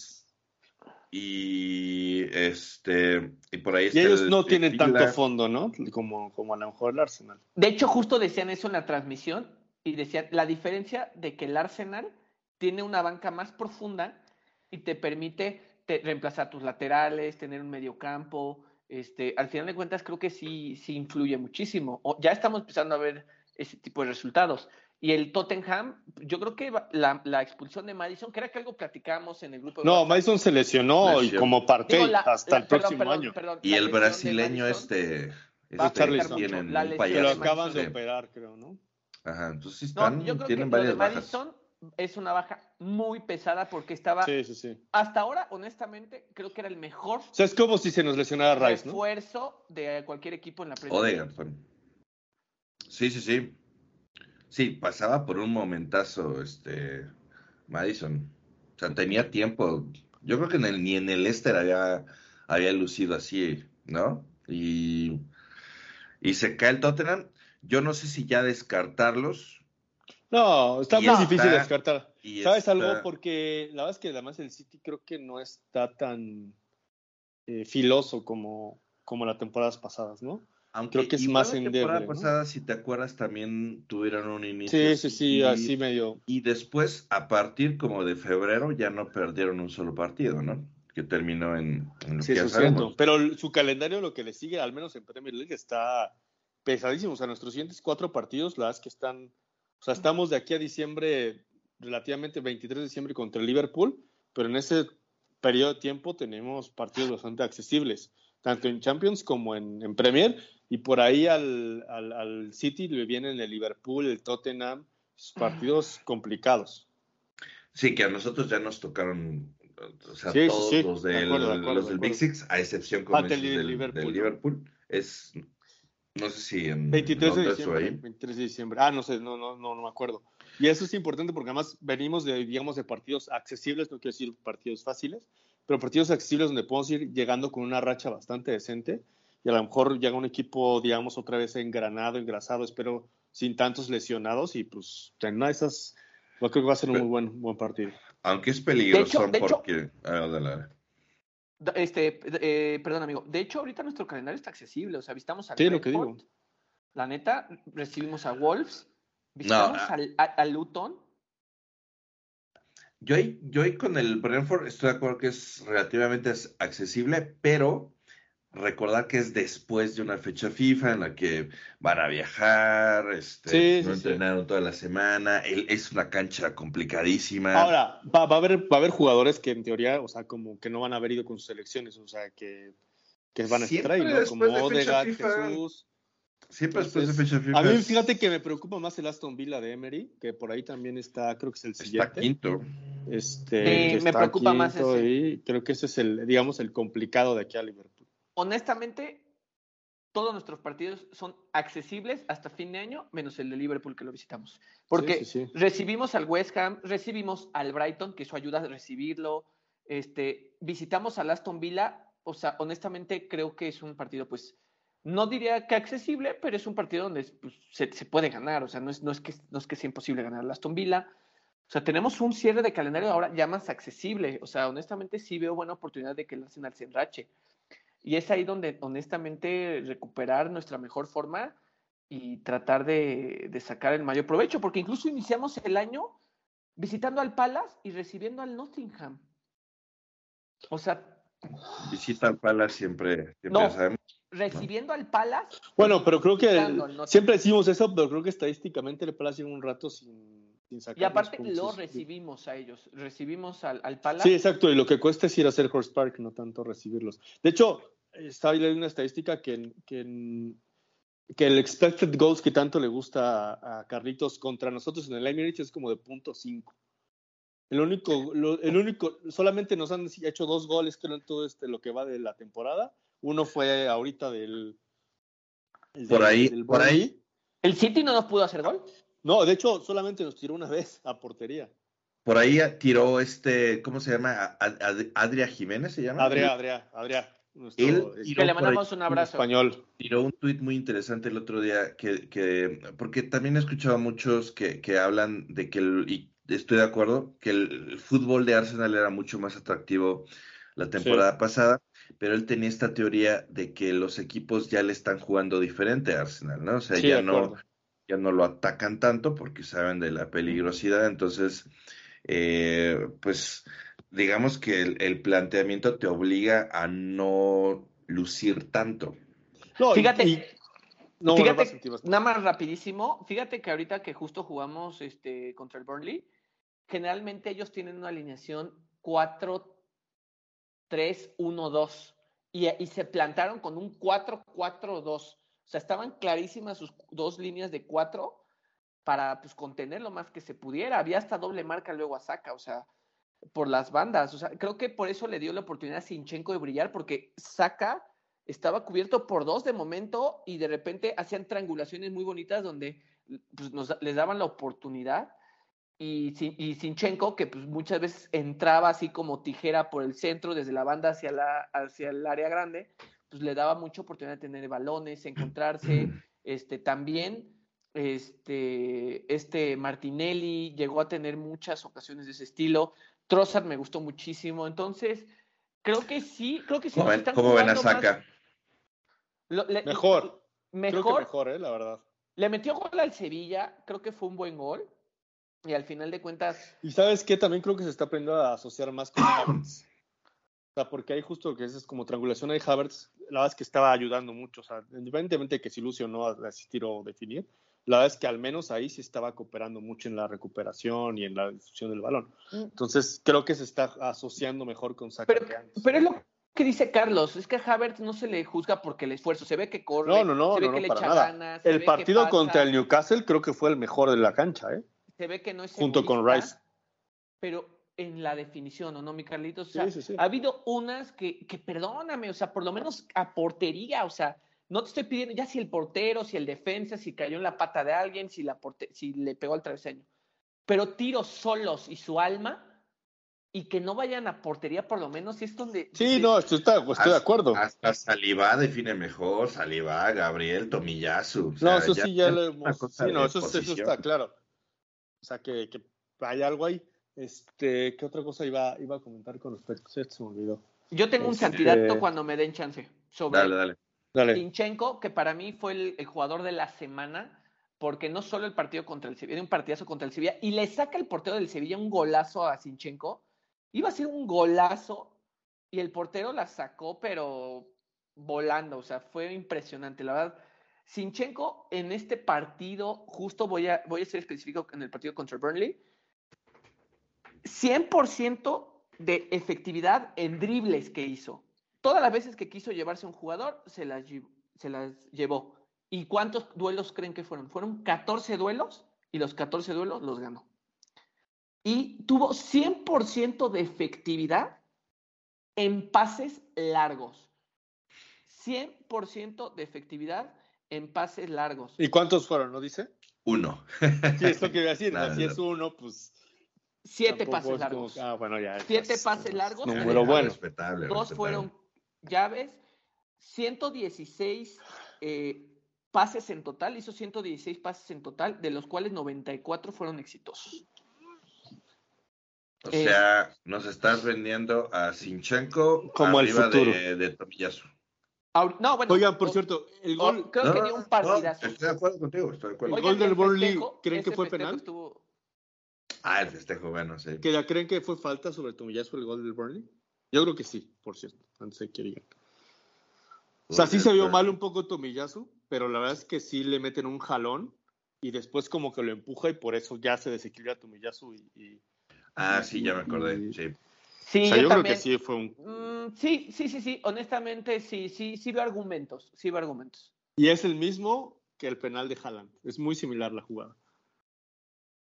Y este y por ahí Y está ellos el no tienen tanto fondo, ¿no? Como, como a lo mejor el Arsenal. De hecho, justo decían eso en la transmisión y decían la diferencia de que el Arsenal tiene una banca más profunda y te permite te- reemplazar tus laterales, tener un mediocampo. Este, al final de cuentas, creo que sí, sí influye muchísimo. O- ya estamos empezando a ver ese tipo de resultados. Y el Tottenham, yo creo que la, la expulsión de Madison, que era que algo platicamos en el grupo. de No, WhatsApp. Madison se lesionó y como parte Digo, la- hasta la- el perdón, próximo perdón, año. perdón, Y el brasileño este, este tienen La un lesión Que lo payaso. acaban de operar, creo, ¿no? Ajá, entonces No, están, yo creo tienen que lo de varias bajas. Madison es una baja muy pesada porque estaba Sí, sí, sí. hasta ahora, honestamente, creo que era el mejor O sea, es como si se nos lesionara Rice, ¿no? refuerzo de cualquier equipo en la Premier también. Sí, sí, sí. Sí, pasaba por un momentazo este Madison. O sea, tenía tiempo. Yo creo que en el- ni en el Leicester había, había lucido así, ¿no? Y, y se cae el Tottenham. Yo no sé si ya descartarlos. No, está Y muy está- difícil descartar. ¿Sabes está- algo? Porque la verdad es que además el City creo que no está tan eh, filoso como, como las temporadas pasadas, ¿no? Aunque creo que es más la temporada endeble, ¿no? pasada, si te acuerdas, también tuvieron un inicio. Sí, sí, sí, y- así medio. Y después, a partir como de febrero, ya no perdieron un solo partido, ¿no? Que terminó en, en lo Sí, que eso cierto. Pero su calendario, lo que le sigue, al menos en Premier League, está pesadísimo. O sea, nuestros siguientes cuatro partidos, la verdad es que están. O sea, estamos de aquí a diciembre, relativamente 23 de diciembre contra el Liverpool, pero en ese periodo de tiempo tenemos partidos bastante accesibles, tanto en Champions como en, en Premier. Y por ahí al, al, al City le vienen el Liverpool, el Tottenham, partidos complicados. Sí, que a nosotros ya nos tocaron, o sea, Sí, todos sí. los De del, acuerdo, de acuerdo, los de del Big. Six, a excepción como Ah, del Liverpool, del ¿no? Liverpool, es, no sé si en 23 de diciembre. ahí. 23 de diciembre. Ah, no sé, no, no, no, no me acuerdo. Y eso es importante porque además venimos de, digamos, de partidos accesibles, no quiero decir partidos fáciles, pero partidos accesibles donde podemos ir llegando con una racha bastante decente y a lo mejor llega un equipo, digamos, otra vez engranado, engrasado, espero, sin tantos lesionados y pues en una de esas, yo creo que va a ser un muy buen, buen partido. Aunque es peligroso De hecho- de hecho- porque... ah, dale, dale. Da- Este, eh, perdón, amigo. De hecho, ahorita nuestro calendario está accesible. O sea, visitamos a Sí, lo que digo. La neta, recibimos a Wolves, visitamos al- a, a Luton. Yo ahí, yo ahí con el Brentford estoy de acuerdo que es relativamente accesible, pero recordar que es después de una fecha FIFA en la que van a viajar, este, Sí, no sí, sí. entrenaron toda la semana, el- es una cancha complicadísima. Ahora, va, va a haber, va a haber jugadores que en teoría, o sea, como que no van a haber ido con sus selecciones, o sea, que, que van a estar ahí, ¿no? Como Odegaard, FIFA. Jesús. Siempre después de Entonces, fecha FIFA. A mí, fíjate que me preocupa más el Aston Villa de Emery, que por ahí también está, creo que es el Está siguiente. quinto. Este, Sí, que me está preocupa más ese. Y creo que ese es el, digamos, el complicado de aquí a Liverpool. Honestamente, todos nuestros partidos son accesibles hasta fin de año, menos el de Liverpool que lo visitamos. Porque Sí, sí, sí. recibimos al West Ham, recibimos al Brighton, que eso ayuda a recibirlo. Este, visitamos al Aston Villa. O sea, honestamente creo que es un partido, pues, no diría que accesible, pero es un partido donde pues, se, se puede ganar. O sea, no es, no, es que, no es que sea imposible ganar al Aston Villa. O sea, tenemos un cierre de calendario ahora ya más accesible. O sea, honestamente sí veo buena oportunidad de que el Arsenal se enrache. Y es ahí donde, honestamente, recuperar nuestra mejor forma y tratar de, de sacar el mayor provecho, porque incluso iniciamos el año visitando al Palace y recibiendo al Nottingham. O sea, Visita al Palace siempre, siempre No. sabemos. recibiendo al Palace. Bueno, pero creo que el- siempre decimos eso, pero creo que estadísticamente el Palace lleva un rato sin, Y aparte lo recibimos a ellos. Recibimos al, al Palace. Sí, exacto, y lo que cuesta es ir a hacer Horse Park, no tanto recibirlos. De hecho, estaba leyendo una estadística que, en- que, en- que el expected goals que tanto le gusta a, a Carlitos contra nosotros en el Emirates es como de punto cinco. El único, lo- el único, solamente nos han hecho dos goles creo en todo este lo que va de la temporada. Uno fue ahorita del, el Por ahí, del por ahí, El City no nos pudo hacer gol. No, de hecho, solamente nos tiró una vez a portería. por ahí tiró este, ¿cómo se llama? Ad- Adria Jiménez se llama. Adrián, Adrián, Adrián. nuestro- Él este, tiró Que le mandamos un abrazo. español. tiró un tuit muy interesante el otro día que, que porque también he escuchado a muchos que, que hablan de que el, y estoy de acuerdo, que el, el fútbol de Arsenal era mucho más atractivo la temporada pasada, pero él tenía esta teoría de que los equipos ya le están jugando diferente a Arsenal, ¿no? O sea, Sí, ya de no, acuerdo. Ya no lo atacan tanto porque saben de la peligrosidad, entonces, eh, pues digamos que el, el planteamiento te obliga a no lucir tanto. No, y- Fíjate, y- no, fíjate, no nada más rapidísimo, fíjate que ahorita que justo jugamos este, contra el Burnley, generalmente ellos tienen una alineación 4-3-1-2 y, y se plantaron con un 4-4-2. Sea, estaban clarísimas sus dos líneas de 4 para pues, contener lo más que se pudiera. Había hasta doble marca luego a Saka, o sea, por las bandas. O sea, creo que por eso le dio la oportunidad a Sinchenko de brillar, porque Saka estaba cubierto por dos de momento y de repente hacían triangulaciones muy bonitas donde pues, nos, les daban la oportunidad. Y, y Sinchenko, que pues, muchas veces entraba así como tijera por el centro, desde la banda hacia, la, hacia el área grande, pues le daba mucha oportunidad de tener balones, encontrarse. Este, también este, este Martinelli llegó a tener muchas ocasiones de ese estilo. Trossard me gustó muchísimo. Entonces, creo que sí, creo que sí. ¿Cómo nos ven, están cómo ven a lo- le- Mejor. Mejor, Creo que mejor, eh, la verdad. Le metió gol al Sevilla, creo que fue un buen gol. Y al final de cuentas, Y sabes qué, también creo que se está aprendiendo a asociar más con Havertz. O sea, porque hay justo que es, como triangulación ahí Havertz, la verdad es que estaba ayudando mucho. O sea, independientemente de que se ilusionó a asistir o definir, la verdad es que al menos ahí sí estaba cooperando mucho en la recuperación y en la distribución del balón. Entonces, creo que se está asociando mejor con Saka pero, es lo que dice Carlos, es que a Havertz no se le juzga porque el esfuerzo, se ve que corre, No, no, no, se ve no, que no, le echa ganas, El partido contra el Newcastle creo que fue el mejor de la cancha, ¿eh? se ve que no es junto con Rice. Pero en la definición, ¿o no, mi Carlitos? O sea, Sí, sí, sí. ha habido unas que, que, perdóname, o sea, por lo menos a portería, o sea, no te estoy pidiendo ya si el portero, si el defensa, si cayó en la pata de alguien, si, la porte si le pegó al travesaño. Pero tiros solos y su alma, y que no vayan a portería por lo menos, y es donde... Sí, no, estoy, estoy de acuerdo. Hasta Saliba define mejor, Saliba, Gabriel, Tomiyasu. o No, sea, eso sí ya lo hemos. Sí, no, eso, eso está claro. O sea, que, que hay algo ahí. Este, ¿qué otra cosa iba, iba a comentar con respecto? Sí, se me olvidó. Yo tengo un Este- candidato cuando me den chance sobre Dale, dale. Dale. Sinchenko, que para mí fue el, el jugador de la semana, porque no solo el partido contra el Sevilla, era un partidazo contra el Sevilla, y le saca el portero del Sevilla un golazo a Sinchenko. Iba a ser un golazo, y el portero la sacó, pero volando, o sea, fue impresionante, la verdad. Sinchenko en este partido, justo voy a, voy a ser específico en el partido contra Burnley, 100% de efectividad en dribles que hizo. Todas las veces que quiso llevarse a un jugador, se las, se las llevó. ¿Y cuántos duelos creen que fueron? Fueron 14 duelos y los 14 duelos los ganó. Y tuvo 100% de efectividad en pases largos. 100% de efectividad en pases largos. ¿Y cuántos fueron, no dice? Uno. Sí, es lo que iba a decir. Nada, si es uno, pues. Siete tampoco pases como- largos. Ah, bueno, ya. Siete es- pases largos. Número bueno. Respetable, Dos respetable. fueron llaves, 116 eh, pases en total, hizo 116 pases en total, de los cuales 94 fueron exitosos. O Eh, sea, nos estás vendiendo a Sinchenko Como el futuro. de, de Tomiyasu. No, bueno, Oigan, por o- cierto, el o- gol. creo No, que no, dio un no, partidazo. estoy de acuerdo contigo, estoy de acuerdo. El Oigan, gol del el Burnley, ¿creen que fue penal? estuvo- Ah, el festejo, bueno, sí. ¿Que ya creen que fue falta sobre Tomiyasu el gol del Burnley? Yo creo que sí, por cierto, antes de que digan. O sea, sí se vio mal un poco Tomiyasu, pero la verdad es que sí le meten un jalón y después como que lo empuja y por eso ya se desequilibra Tomiyasu y, y- Ah, sí, ya me acordé, sí. Sí, o sea, yo, yo, creo que sí fue un... Mm, sí, sí, sí, sí, honestamente sí, sí, sí veo argumentos, sí veo argumentos. Y es el mismo que el penal de Haaland. Es muy similar la jugada.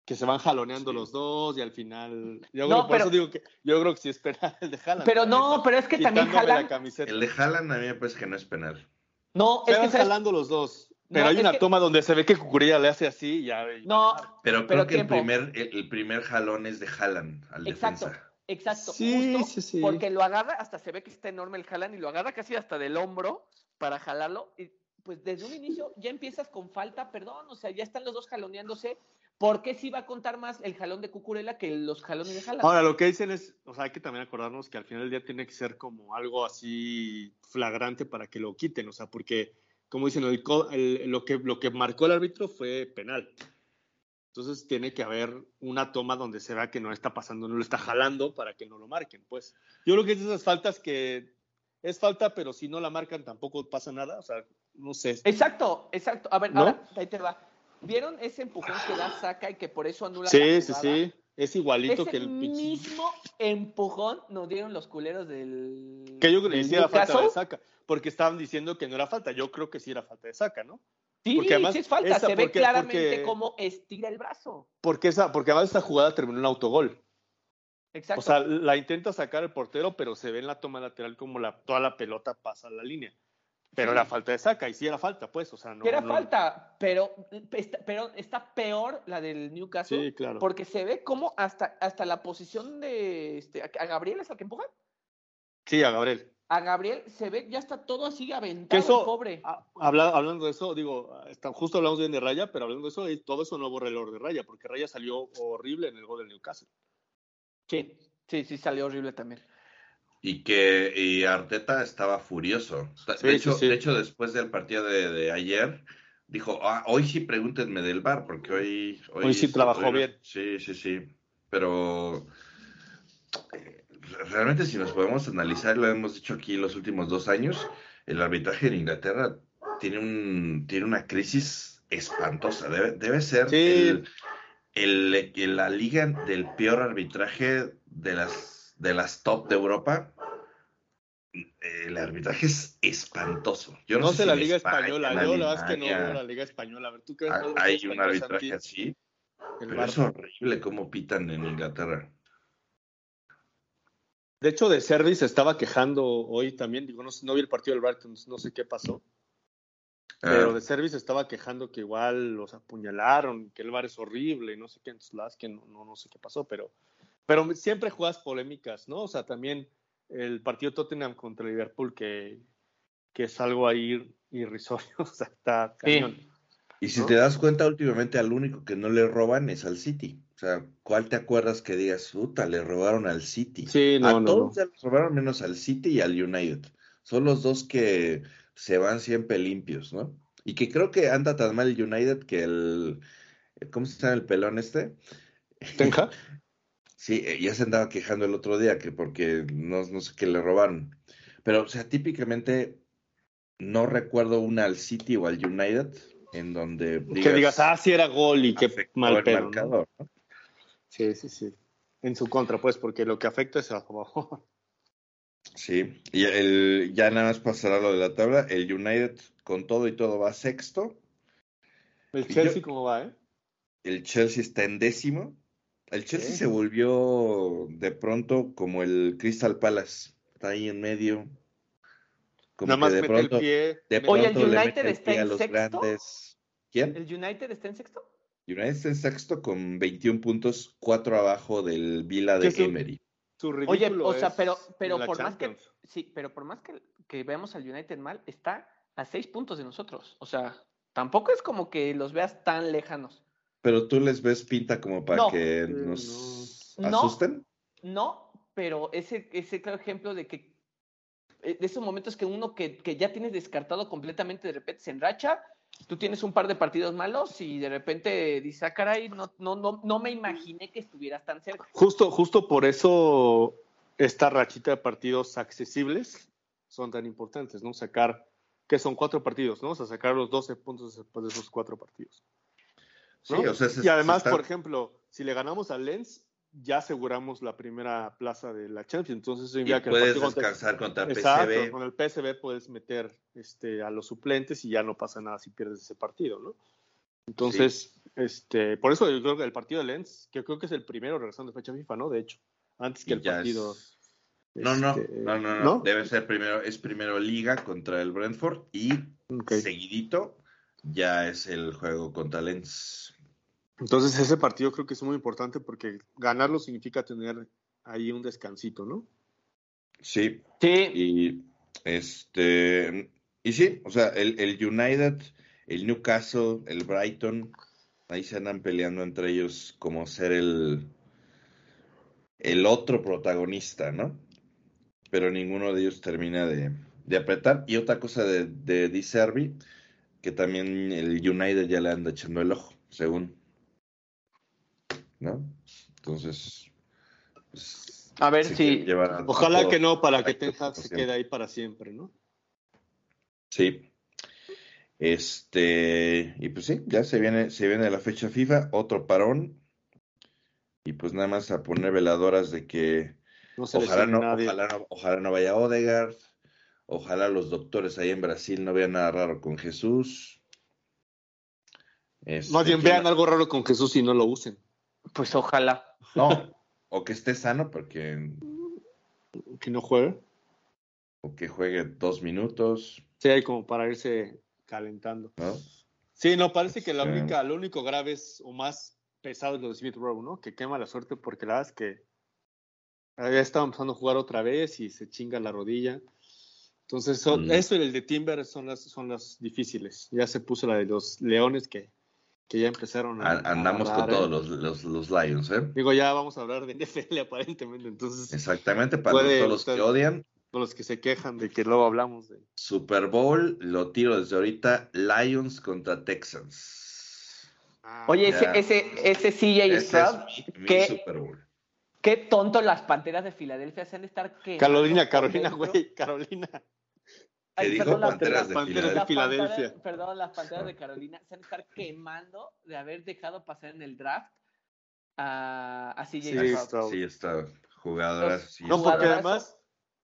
Que se van jaloneando Sí. los dos y al final... Yo No, creo, por pero- eso digo que yo creo que sí es penal el de Haaland. Pero no, pero es que también Haaland. El de Haaland a mí me parece que no es penal. no, Se es van jalando los dos. Pero No, hay una que- toma donde se ve que Cucurilla le hace así y ya. No, Pero creo Pero que tiempo. el primer, el, el primer jalón es de Haaland al Exacto. defensa. Exacto, Sí, justo sí, sí. porque lo agarra, hasta se ve que está enorme el jalán y lo agarra casi hasta del hombro para jalarlo. Y pues desde un inicio ya empiezas con falta, perdón, o sea, ya están los dos jaloneándose. ¿Por qué sí va a contar más el jalón de Cucurella que los jalones de Haaland? Ahora, lo que dicen es, o sea, hay que también acordarnos que al final del día tiene que ser como algo así flagrante para que lo quiten, o sea, porque, como dicen, el el- lo, que, lo que marcó el árbitro fue penal. Entonces tiene que haber una toma donde se vea que no está pasando, no lo está jalando para que no lo marquen, pues. Yo creo que es de esas faltas que es falta, pero si no la marcan tampoco pasa nada, o sea, no sé. Exacto, exacto. A ver, ¿No? ahora ahí te va. ¿Vieron ese empujón que da Saca y que por eso anula la Sí, sí, sí, es igualito Ese que el mismo empujón nos dieron los culeros del. Que yo creo que sí era falta de saca, porque estaban diciendo que no era falta. Yo creo que sí era falta de saca, ¿no? Sí, Porque además sí es falta. esa- Se ve claramente porque- cómo estira el brazo. Porque esa, porque además esta jugada terminó en autogol. Exacto. O sea, la intenta sacar el portero, pero se ve en la toma lateral como la, toda la pelota pasa a la línea. Pero era falta de saca, y sí era falta, pues, o sea, no. era no- falta, pero, está- pero está peor la del Newcastle. Sí, claro. Porque se ve como hasta, hasta la posición de. Este, a Gabriel es al que empuja. Sí, a Gabriel. A Gabriel se ve, ya está todo así aventado, eso, el pobre. a- habla- hablando de eso, digo, está- justo hablamos bien de Raya, pero hablando de eso, todo eso no borra el orden de Raya, porque Raya salió horrible en el gol del Newcastle. Sí, sí, sí, salió horrible también. Y que y Arteta estaba furioso. De, Sí, hecho, sí, sí. de hecho, después del partido de, de ayer, dijo, ah, hoy sí pregúntenme del bar, porque hoy... Hoy sí trabajó bien. Sí, sí, sí. Pero eh, realmente si nos podemos analizar, lo hemos dicho aquí los últimos dos años, el arbitraje en Inglaterra tiene, un, tiene una crisis espantosa. Debe, debe ser Sí. el- el- la liga del peor arbitraje de las, de las top de Europa. El arbitraje es espantoso. Yo no, No sé la en Liga España, Española, en yo la verdad es que no veo la Liga Española. A ver, ¿tú crees hay- hay un arbitraje así, pero es horrible cómo pitan en Inglaterra. De hecho, de Service estaba quejando hoy también, digo, no, sé- no vi el partido del Brighton, no sé qué pasó, pero Ah, de Service estaba quejando que igual los apuñalaron, que el VAR es horrible, y no sé qué, es que no, no, no sé qué pasó, pero, pero siempre juegas polémicas, ¿no? O sea, también el partido Tottenham contra Liverpool, que, que es algo ahí irrisorio, o sea, está cañón. Y si ¿no? te das cuenta, últimamente al único que no le roban es al City. O sea, ¿cuál te acuerdas que digas, puta, le robaron al City? Sí, no, a no, todos no. se les robaron menos al City y al United. Son los dos que se van siempre limpios, ¿no? Y que creo que anda tan mal el United que el... ¿Cómo se llama el pelón este? Tenja. Sí, eh, ya se andaba quejando el otro día que porque no, no sé qué le robaron. Pero, o sea, típicamente no recuerdo una al City o al United en donde que digas, ah, sí era gol y qué mal pedo, ¿no? marcador, ¿no? Sí, sí, sí. En su contra, pues, porque lo que afecta es a favor. Sí, y el, ya nada más pasará lo de la tabla. El United con todo y todo va sexto. ¿El Chelsea yo- cómo va, eh? El Chelsea está en décimo. El Chelsea se volvió de pronto como el Crystal Palace. Está ahí en medio. Como Nada más de mete pronto, el pie. de Oye, ¿el le United está en los sexto? grandes. ¿Quién? ¿El United está en sexto? United está en sexto con 21 puntos, 4 abajo del Vila de Emery. Su Oye, o sea, pero, pero por más que sí, pero por más que, que veamos al United mal, está a seis puntos de nosotros. O sea, tampoco es como que los veas tan lejanos. Pero tú les ves pinta como para No. que nos no. asusten. No, pero ese, ese claro ejemplo de que eh, de esos momentos que uno que, que ya tienes descartado completamente de repente se enracha, tú tienes un par de partidos malos y de repente dices, ah, caray, no, no, no, no me imaginé que estuvieras tan cerca. Justo, justo por eso esta rachita de partidos accesibles son tan importantes, ¿no? Sacar, que son cuatro partidos, ¿no? O sea, sacar los 12 puntos después de esos cuatro partidos. Sí, ¿no? o sea, se- y además, está- por ejemplo, si le ganamos al Lens, ya aseguramos la primera plaza de la Champions. Entonces, eso y significa que el puedes descansar contra Exacto, PSV. con el PSV puedes meter este, a los suplentes y ya no pasa nada si pierdes ese partido, ¿no? Entonces, este, por eso yo creo que el partido de Lens, que creo que es el primero regresando de fecha FIFA, ¿no? De hecho, antes que Y el partido. es- No, no, este, no, no, no, Debe ser primero, es primero Liga contra el Brentford y seguidito ya es el juego contra Lens. Entonces, ese partido creo que es muy importante porque ganarlo significa tener ahí un descansito, ¿no? Sí, Sí, y este, y sí, o sea, el, el United, el Newcastle, el Brighton, ahí se andan peleando entre ellos como ser el, el otro protagonista, ¿no? Pero ninguno de ellos termina de, de apretar. Y otra cosa de, de Di Servi, que también el United ya le anda echando el ojo, según. ¿No? Entonces, pues, a ver si a- Ojalá que no, para que Ten Hag se quede ahí para siempre, ¿no? Sí. Este, y pues sí, ya se viene, se viene la fecha FIFA, otro parón. Y pues nada más a poner veladoras de que No se ojalá no, ojalá no, ojalá no vaya Odegaard, ojalá los doctores ahí en Brasil no vean nada raro con Jesús. Este, Más bien vean no- algo raro con Jesús y no lo usen. pues ojalá. no, o que esté sano porque, Que no juegue. o que juegue dos minutos, Sí, hay como para irse calentando. ¿no? Sí, no, parece que la Sí. única, lo único grave es, o más pesado es lo de Smith Rowe, ¿no? Que quema la suerte porque la verdad es que ya estaba empezando a jugar otra vez y se chinga la rodilla. Entonces, son- Mm. eso y el de Timber son las, son las difíciles. Ya se puso la de los Leones que, que ya empezaron a. A- andamos a con dar, ¿eh? todos los, los, los Lions, ¿eh? Digo, ya vamos a hablar de NFL aparentemente, entonces, Exactamente, para Puede todos los que odian, con los que se quejan de que luego hablamos de. Super Bowl, lo tiro desde ahorita, Lions contra Texans. Oye, ese, Ya. ese, ese CJ Ese Stroud, es mi, mi ¿qué? Super Bowl. qué tonto las panteras de Filadelfia se han de estar que. Carolina, Carolina, güey, Carolina. ¿Qué dijo? perdón, las- Panteras de Filadelfia. panteras- Filadelfia. Perdón, las panteras de Carolina se han de estar quemando de haber dejado pasar en el draft a, a CJ Sí, Stroud. Sí, está jugadoras. sí, No, porque además,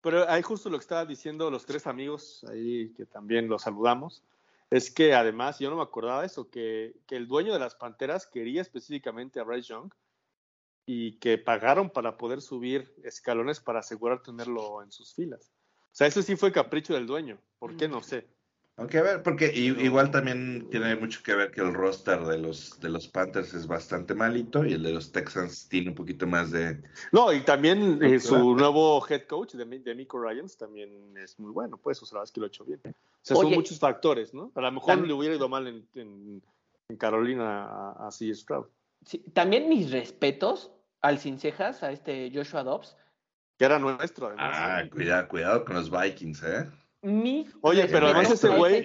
pero ahí justo lo que estaba diciendo los tres amigos ahí que también los saludamos, es que además, yo no me acordaba de eso, que, que el dueño de las Panteras quería específicamente a Bryce Young y que pagaron para poder subir escalones para asegurar tenerlo en sus filas. O sea, eso sí fue capricho del dueño. ¿Por qué? No sé. Aunque a ver, porque igual también tiene mucho que ver que el roster de los, de los Panthers es bastante malito y el de los Texans tiene un poquito más de... No, y también eh, su nuevo head coach de, de Nico Ryans también es muy bueno, pues, o sea, la verdad es que lo ha hecho bien. O sea, son muchos factores, ¿no? A lo mejor le hubiera ido mal en, en- en Carolina a, a C. Stroud, Sí, también mis respetos al sin cejas, a este Joshua Dobbs. Que era nuestro, además. Ah, cuidado, cuidado con los Vikings, ¿eh? Mis Oye, pero además ese güey-.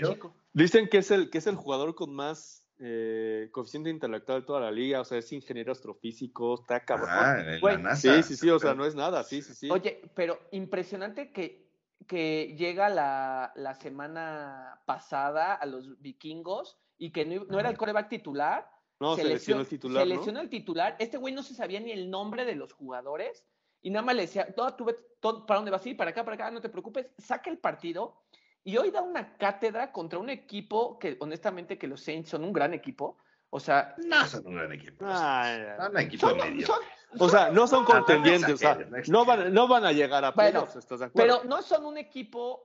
Dicen que es el, que es el jugador con más eh, coeficiente intelectual de toda la liga, o sea, es ingeniero astrofísico, está cabrón. Ah, en Güey, la NASA. sí, sí, sí, o sea, no es nada, sí, sí, sí. Oye, pero impresionante que, que llega la, la semana pasada a los vikingos y que no, no era el coreback titular. no, se lesionó el titular, se ¿no? lesionó el titular. Este güey no se sabía ni el nombre de los jugadores y nada más le decía, no, tú ves todo, para dónde vas a ir, para acá, para acá, no te preocupes, saca el partido y hoy da una cátedra contra un equipo que honestamente que los Saints son un gran equipo, o sea, No son un gran equipo. Ay. Son un equipo son, medio. son- O sea, no son contendientes, o sea, no van, no van a llegar a Bueno, playoffs, ¿estás de acuerdo? pero no son un equipo,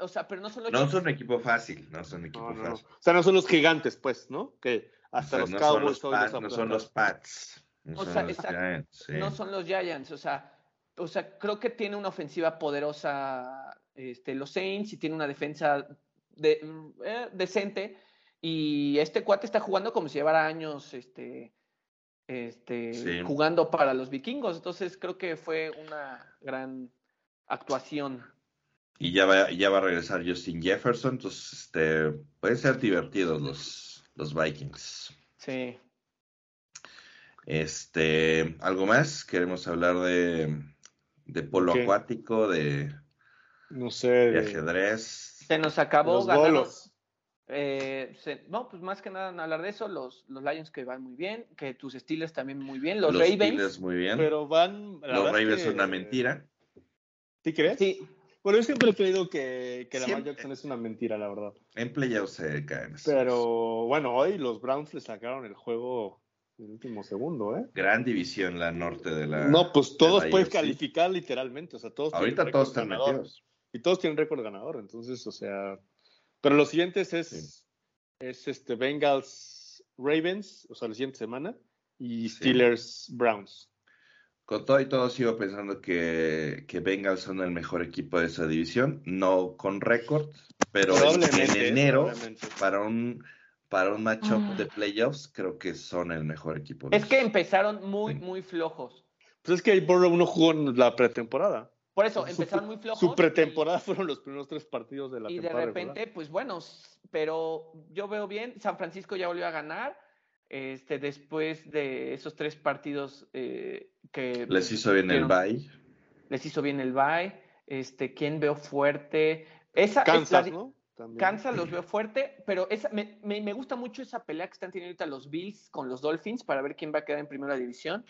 o sea, pero no son los No son un equipo fácil, no son un equipo No, fácil. O sea, no son los gigantes, pues, ¿no? Que hasta O sea, los no Cowboys son hoy los no son los Pats. No O son sea, los exacto. Giants, sí. no son los Giants, o sea, o sea, creo que tiene una ofensiva poderosa este, los Saints y tiene una defensa de, eh, decente y este cuate está jugando como si llevara años este, este, Sí. jugando para los vikingos, entonces creo que fue una gran actuación. Y ya va, ya va a regresar Justin Jefferson, entonces este, pueden ser divertidos los, los Vikings. Sí. Este, ¿algo más? Queremos hablar de, de polo ¿Qué? acuático, de, No sé. de de- ajedrez. Se nos acabó Los bolos. eh, se- no, pues más que nada hablar de eso, los, los Lions que van muy bien, que tus Steelers también muy bien, los, Los Ravens. Steelers muy bien. Pero van. la los es Ravens que- son una mentira. ¿Sí crees? Sí, Bueno, yo siempre he creído que, que Lamar Siempre. Jackson es una mentira, la verdad. En playoffs se caen. Pero bueno, hoy los Browns le sacaron el juego el último segundo, ¿eh? Gran división la norte de la. No, pues todos pueden calificar literalmente, o sea, todos Ahorita todos están ganador. metidos. Y todos tienen récord ganador, entonces, o sea. Pero los siguientes es, Sí. es este Bengals Ravens, o sea, la siguiente semana, y Sí. Steelers Browns. Con todo y todo sigo pensando que, que Bengals son el mejor equipo de esa división, no con récord, pero en, enero probablemente. para un para un matchup Ah. de playoffs creo que son el mejor equipo. es que empezaron muy, Sí. muy flojos. Pues es que Burrow no jugó en la pretemporada. Por eso, Su- empezaron muy flojos. Su pretemporada fueron los primeros tres partidos de la Y, y de temporada. repente, regular. pues bueno, pero yo veo bien, San Francisco ya volvió a ganar. Este, después de esos tres partidos eh, que Les hizo bien el bye. les hizo bien el bye. Este, ¿quién veo fuerte? Esa, es Kansas, la- ¿no? También. Kansas los veo fuerte, pero esa, me, me- me gusta mucho esa pelea que están teniendo ahorita los Bills con los Dolphins para ver quién va a quedar en primera división.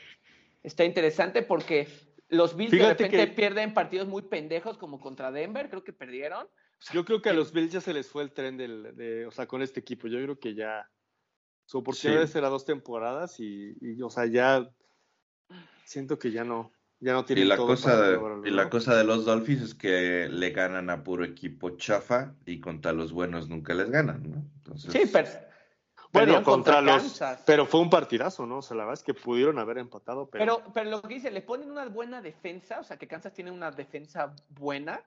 Está interesante porque los Bills Fíjate de repente que- pierden partidos muy pendejos como contra Denver, creo que perdieron. Yo creo que a los Bills ya se les fue el tren del, de, o sea, con este equipo. Yo creo que ya su oportunidad Sí. será dos temporadas y, y, o sea, ya siento que ya no, ya no Y tienen la, todo cosa para de, lograrlo, y la cosa de los Dolphins es que le ganan a puro equipo chafa y contra los buenos nunca les ganan, ¿no? Entonces, Sí, pero Bueno, contra, los, Kansas. pero fue un partidazo, ¿no? O sea, la verdad es que pudieron haber empatado, pero, Pero, pero lo que dice, le ponen una buena defensa, o sea, que Kansas tiene una defensa buena,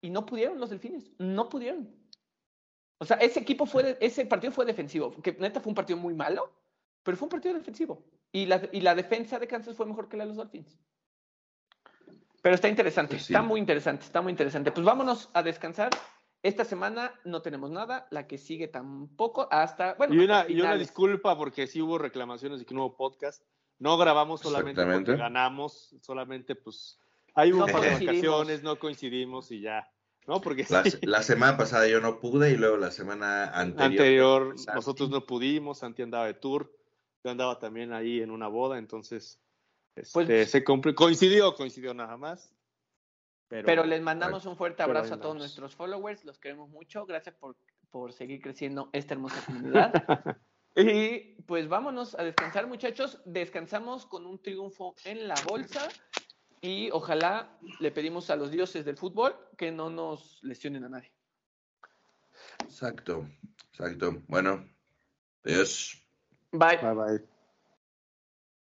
y no pudieron los delfines, no pudieron. O sea, ese equipo fue, de- ese partido fue defensivo, que neta fue un partido muy malo, pero fue un partido defensivo. Y la, y la defensa de Kansas fue mejor que la de los Dolphins. Pero está interesante, Pues sí. está muy interesante, está muy interesante. Pues vámonos a descansar. Esta semana no tenemos nada, la que sigue tampoco, hasta, bueno, y una, hasta y una disculpa porque sí hubo reclamaciones de que no hubo podcast. No grabamos solamente porque ganamos, solamente pues hay No unas coincidimos. vacaciones, no coincidimos y ya. ¿No? Porque La, sí, la semana pasada yo no pude y luego la semana anterior. anterior nosotros no pudimos, Santi andaba de tour, yo andaba también ahí en una boda, entonces este, Pues- se coincidió, coincidió nada más. Pero, Pero les mandamos un fuerte abrazo a todos nuestros followers, los queremos mucho, gracias por, por seguir creciendo esta hermosa comunidad. y pues vámonos a descansar muchachos, descansamos con un triunfo en la bolsa y ojalá le pedimos a los dioses del fútbol que no nos lesionen a nadie. Exacto, exacto. Bueno, adiós. Bye. Bye bye.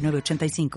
906985.